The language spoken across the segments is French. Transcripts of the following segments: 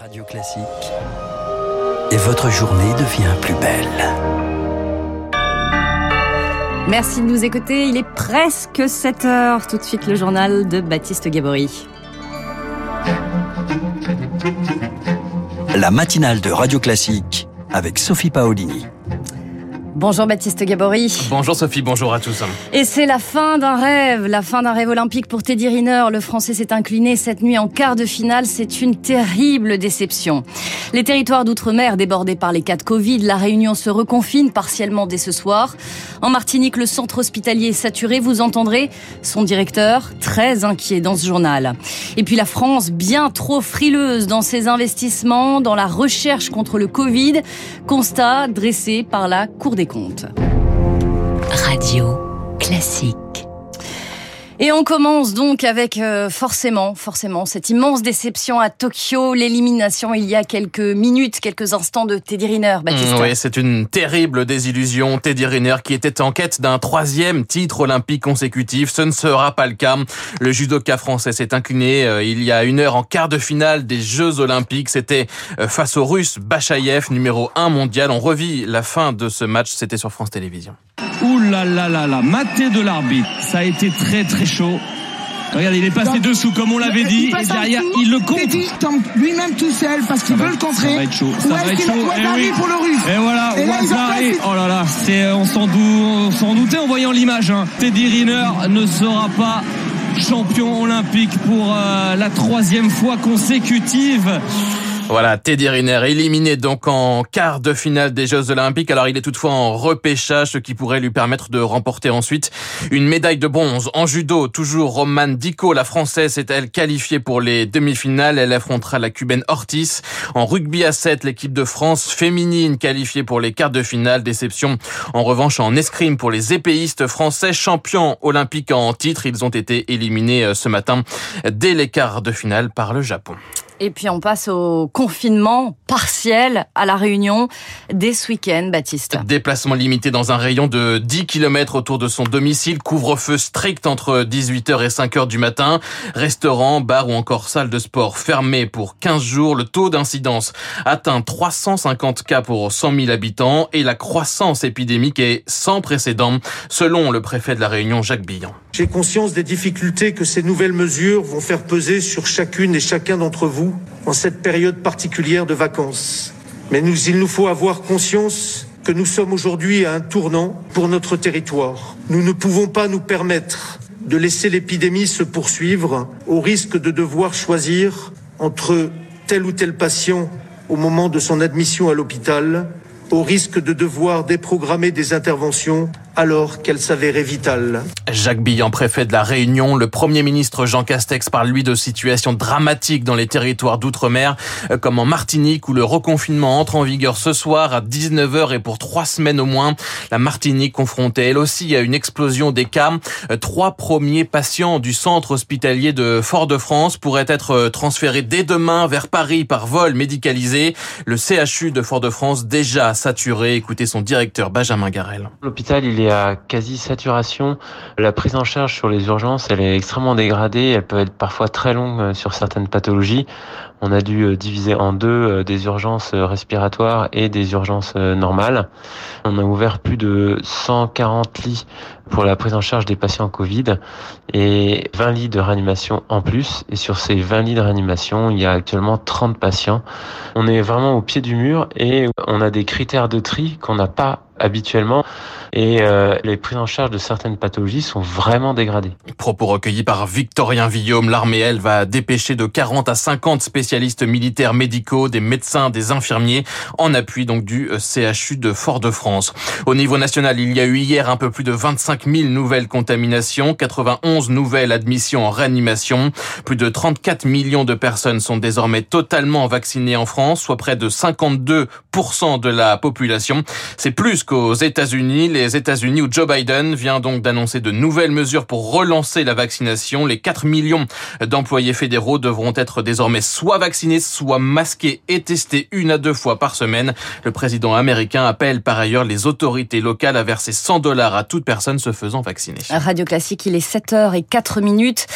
Radio Classique. Et votre journée devient plus belle. Merci de nous écouter. Il est presque 7 heures. Tout de suite, le journal de Baptiste Gabory. La matinale de Radio Classique avec Sophie Paolini. Bonjour Baptiste Gabory. Bonjour Sophie, bonjour à tous. Et c'est la fin d'un rêve, la fin d'un rêve olympique pour Teddy Riner. Le Français s'est incliné cette nuit en quart de finale. C'est une terrible déception. Les territoires d'outre-mer débordés par les cas de Covid, la Réunion se reconfine partiellement dès ce soir. En Martinique, le centre hospitalier est saturé. Vous entendrez son directeur très inquiet dans ce journal. Et puis la France, bien trop frileuse dans ses investissements, dans la recherche contre le Covid. Constat dressé par la Cour des Radio classique. Et on commence donc avec euh, forcément, forcément, cette immense déception à Tokyo, l'élimination il y a quelques minutes, quelques instants de Teddy Riner, Baptiste. Mmh, oui, c'est une terrible désillusion. Teddy Riner qui était en quête d'un troisième titre olympique consécutif, ce ne sera pas le cas. Le judoka français s'est incliné euh, il y a une heure en quart de finale des Jeux olympiques. C'était euh, face au Russe Bachaïev, numéro 1 mondial. On revit la fin de ce match, c'était sur France Télévisions. Ouh là là là là, maté de l'arbitre. Ça a été très très chaud. Regardez, il est passé dessous comme on l'avait dit. Et derrière, il le compte. Teddy tombe lui-même tout seul parce qu'il veut le contrer. Ça va être chaud. Ça va être chaud. Eh Ouattari oui. pour le russe Et voilà, Et là. Oh là là, c'est, on s'en dou- on s'en doutait en voyant l'image. Hein. Teddy Riner ne sera pas champion olympique pour euh, la troisième fois consécutive. Voilà, Teddy Riner éliminé donc en quart de finale des Jeux Olympiques. Alors il est toutefois en repêchage, ce qui pourrait lui permettre de remporter ensuite une médaille de bronze. En judo, toujours Romane Dico, la française, est elle qualifiée pour les demi-finales. Elle affrontera la cubaine Ortiz. En rugby à 7, l'équipe de France féminine qualifiée pour les quarts de finale. Déception en revanche en escrime pour les épéistes français champions olympiques en titre. Ils ont été éliminés euh, ce matin dès les quarts de finale par le Japon. Et puis on passe au confinement partiel à la Réunion dès ce week-end, Baptiste. Déplacement limité dans un rayon de 10 km autour de son domicile, couvre-feu strict entre 18h et 5h du matin, restaurants, bars ou encore salles de sport fermées pour 15 jours. Le taux d'incidence atteint 350 cas pour 100 000 habitants et la croissance épidémique est sans précédent, selon le préfet de la Réunion, Jacques Billan. J'ai conscience des difficultés que ces nouvelles mesures vont faire peser sur chacune et chacun d'entre vous en cette période particulière de vacances. Mais il nous faut avoir conscience que nous sommes aujourd'hui à un tournant pour notre territoire. Nous ne pouvons pas nous permettre de laisser l'épidémie se poursuivre au risque de devoir choisir entre tel ou tel patient au moment de son admission à l'hôpital, au risque de devoir déprogrammer des interventions alors qu'elles s'avéraient vitales. Jacques Billan, préfet de la Réunion, le Premier ministre Jean Castex parle lui de situations dramatiques dans les territoires d'outre-mer, euh, comme en Martinique où le reconfinement entre en vigueur ce soir à 19h et pour trois semaines au moins. La Martinique confrontée elle aussi à une explosion des cas. Euh, Trois premiers patients du centre hospitalier de Fort-de-France pourraient être euh, transférés dès demain vers Paris par vol médicalisé. Le CHU de Fort-de-France déjà saturé. Écoutez son directeur Benjamin Garel. L'hôpital, il est quasi saturation. La prise en charge sur les urgences, elle est extrêmement dégradée. Elle peut être parfois très longue euh, sur certaines pathologies. On a dû euh, diviser en deux euh, des urgences respiratoires et des urgences normales. On a ouvert plus de 140 lits pour la prise en charge des patients Covid et 20 lits de réanimation en plus. Et sur ces 20 lits de réanimation, il y a actuellement 30 patients. On est vraiment au pied du mur et on a des critères de tri qu'on n'a pas habituellement et euh, les prises en charge de certaines pathologies sont vraiment dégradées. Propos recueillis par Victorien Villaume, l'armée, elle, va dépêcher de 40 à 50 spécialistes militaires médicaux, des médecins, des infirmiers, en appui donc du euh, CHU de Fort-de-France. Au niveau national, il y a eu hier un peu plus de 25 000 nouvelles contaminations, 91 nouvelles admissions en réanimation. Plus de 34 millions de personnes sont désormais totalement vaccinées en France, soit près de 52% de la population. C'est plus jusqu'aux États-Unis. Les États-Unis où Joe Biden vient donc d'annoncer de nouvelles mesures pour relancer la vaccination. Les 4 millions d'employés fédéraux devront être désormais soit vaccinés, soit masqués et testés une à deux fois par semaine. Le président américain appelle par ailleurs les autorités locales à verser 100 dollars à toute personne se faisant vacciner. Radio Classique, il est 7h et 4 minutes.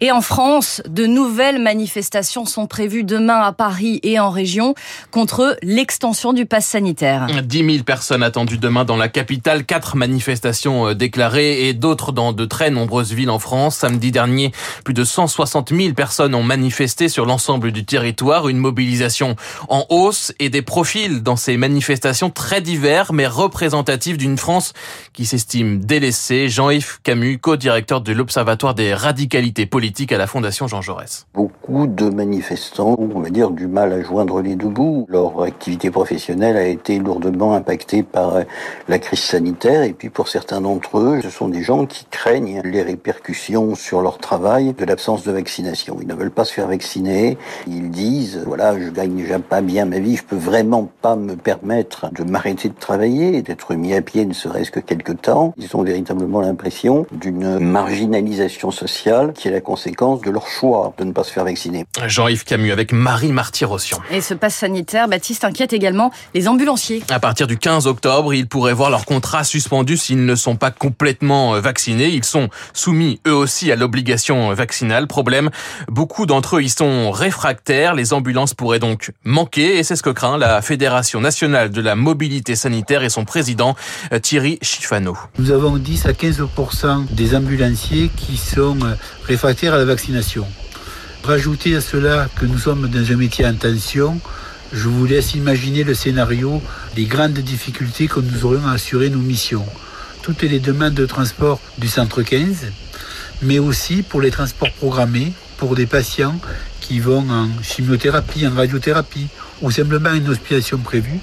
Et en France, de nouvelles manifestations sont prévues demain à Paris et en région contre l'extension du pass sanitaire. 10 000 personnes attendues demain dans la capitale, quatre manifestations euh, déclarées et d'autres dans de très nombreuses villes en France. Samedi dernier, plus de 160 000 personnes ont manifesté sur l'ensemble du territoire, une mobilisation en hausse et des profils dans ces manifestations très divers mais représentatifs d'une France qui s'estime délaissée. Jean-Yves Camus, co-directeur de l'Observatoire des radicalités politiques à la Fondation Jean Jaurès. Beaucoup de manifestants, on va dire, du mal à joindre les deux bouts. Leur activité professionnelle a été lourdement impactée par la crise sanitaire et puis pour certains d'entre eux, ce sont des gens qui craignent les répercussions sur leur travail de l'absence de vaccination. Ils ne veulent pas se faire vacciner. Ils disent, voilà, je gagne déjà pas bien ma vie, je peux vraiment pas me permettre de m'arrêter de travailler, d'être mis à pied ne serait-ce que quelque temps. Ils ont véritablement l'impression d'une marginalisation sociale qui est la conséquence de leur choix de ne pas se faire vacciner. Jean-Yves Camus avec Marie Marty-Rossian. Et ce passe sanitaire, Baptiste, inquiète également les ambulanciers. À partir du 15 octobre, ils pourraient voir leur contrat suspendu s'ils ne sont pas complètement euh, vaccinés. Ils sont soumis eux aussi à l'obligation vaccinale. Problème, beaucoup d'entre eux y sont réfractaires. Les ambulances pourraient donc manquer et c'est ce que craint la Fédération nationale de la mobilité sanitaire et son président euh, Thierry Chifano. Nous avons 10 à 15% des ambulanciers qui sont euh, réfractaires à la vaccination. Rajoutez à cela que nous sommes dans un métier en tension, je vous laisse imaginer le scénario, les grandes difficultés que nous aurions à assurer nos missions. Toutes les demandes de transport du centre 15, mais aussi pour les transports programmés pour des patients qui vont en chimiothérapie, en radiothérapie ou simplement une hospitalisation prévue.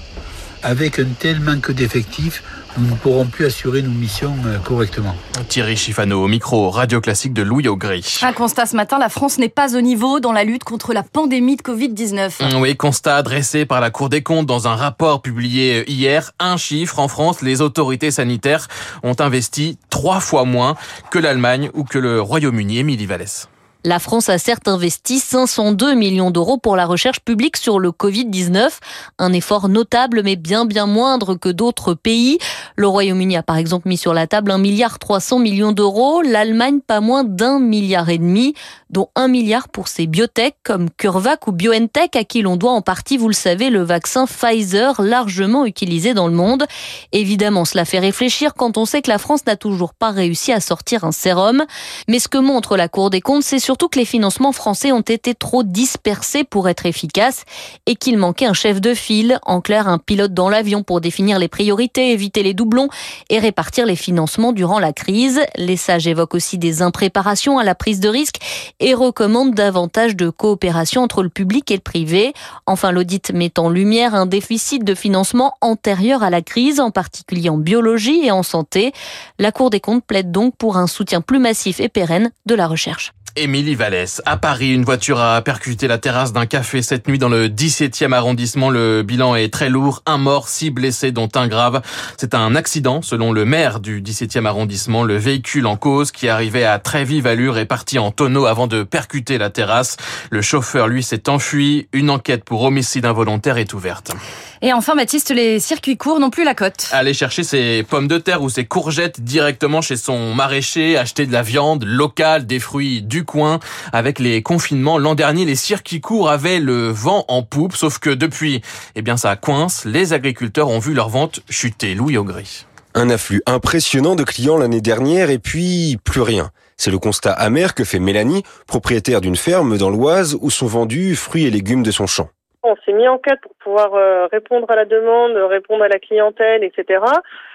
Avec un tel manque d'effectifs, nous ne pourrons plus assurer nos missions euh, correctement. Thierry Chifano au micro radio classique de Louis Augry. Un constat ce matin, la France n'est pas au niveau dans la lutte contre la pandémie de Covid-19. Oui, constat dressé par la Cour des comptes dans un rapport publié hier. Un chiffre, en France, les autorités sanitaires ont investi trois fois moins que l'Allemagne ou que le Royaume-Uni. Émilie Vallès. La France a certes investi 502 millions d'euros pour la recherche publique sur le Covid-19, un effort notable mais bien bien moindre que d'autres pays. Le Royaume-Uni a par exemple mis sur la table 1 milliard 300 millions d'euros, l'Allemagne pas moins d'un milliard et demi, dont un milliard pour ses biotech comme CureVac ou BioNTech à qui l'on doit en partie, vous le savez, le vaccin Pfizer largement utilisé dans le monde. Évidemment, cela fait réfléchir quand on sait que la France n'a toujours pas réussi à sortir un sérum. Mais ce que montre la Cour des comptes, c'est sur surtout que les financements français ont été trop dispersés pour être efficaces et qu'il manquait un chef de file, en clair un pilote dans l'avion pour définir les priorités, éviter les doublons et répartir les financements durant la crise. Les sages évoquent aussi des impréparations à la prise de risque et recommandent davantage de coopération entre le public et le privé. Enfin, l'audit met en lumière un déficit de financement antérieur à la crise, en particulier en biologie et en santé. La Cour des comptes plaide donc pour un soutien plus massif et pérenne de la recherche. Émilie Vallès. À Paris, une voiture a percuté la terrasse d'un café cette nuit dans le 17e arrondissement. Le bilan est très lourd. Un mort, six blessés, dont un grave. C'est un accident, selon le maire du 17e arrondissement. Le véhicule en cause, qui arrivait à très vive allure, est parti en tonneau avant de percuter la terrasse. Le chauffeur, lui, s'est enfui. Une enquête pour homicide involontaire est ouverte. Et enfin, Baptiste, les circuits courts n'ont plus la cote. Aller chercher ses pommes de terre ou ses courgettes directement chez son maraîcher, acheter de la viande locale, des fruits du coin. Avec les confinements, l'an dernier, les circuits courts avaient le vent en poupe, sauf que depuis, eh bien, ça coince. Les agriculteurs ont vu leur vente chuter. Louis Augry. Un afflux impressionnant de clients l'année dernière et puis plus rien. C'est le constat amer que fait Mélanie, propriétaire d'une ferme dans l'Oise où sont vendus fruits et légumes de son champ. On s'est mis en quête pour pouvoir euh, répondre à la demande, répondre à la clientèle, etc.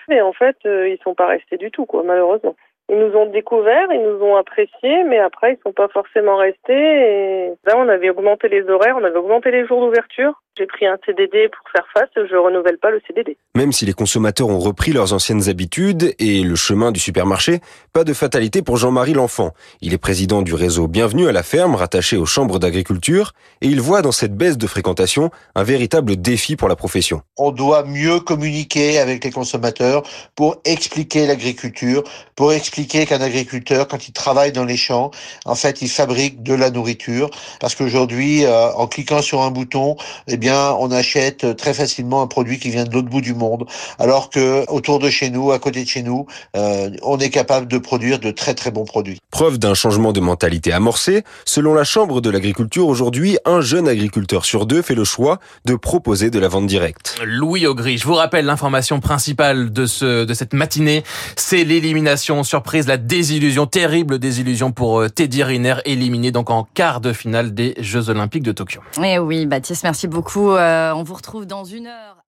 Mais en fait, euh, ils sont pas restés du tout, quoi, malheureusement. Ils nous ont découverts, ils nous ont appréciés, mais après, ils sont pas forcément restés. Et là, on avait augmenté les horaires, on avait augmenté les jours d'ouverture. J'ai pris un CDD pour faire face, je renouvelle pas le CDD. Même si les consommateurs ont repris leurs anciennes habitudes et le chemin du supermarché, pas de fatalité pour Jean-Marie L'Enfant. Il est président du réseau Bienvenue à la ferme, rattaché aux chambres d'agriculture, et il voit dans cette baisse de fréquentation un véritable défi pour la profession. On doit mieux communiquer avec les consommateurs pour expliquer l'agriculture, pour expliquer qu'un agriculteur, quand il travaille dans les champs, en fait, il fabrique de la nourriture, parce qu'aujourd'hui, euh, en cliquant sur un bouton, eh bien, on achète très facilement un produit qui vient de l'autre bout du monde, alors que autour de chez nous, à côté de chez nous, euh, on est capable de produire de très très bons produits. Preuve d'un changement de mentalité amorcé, selon la Chambre de l'agriculture aujourd'hui, un jeune agriculteur sur deux fait le choix de proposer de la vente directe. Louis Augry, je vous rappelle l'information principale de ce de cette matinée, c'est l'élimination surprise, la désillusion terrible désillusion pour euh, Teddy Riner éliminé donc en quart de finale des Jeux Olympiques de Tokyo. Eh oui, Baptiste, merci beaucoup. Euh, on vous retrouve dans une heure.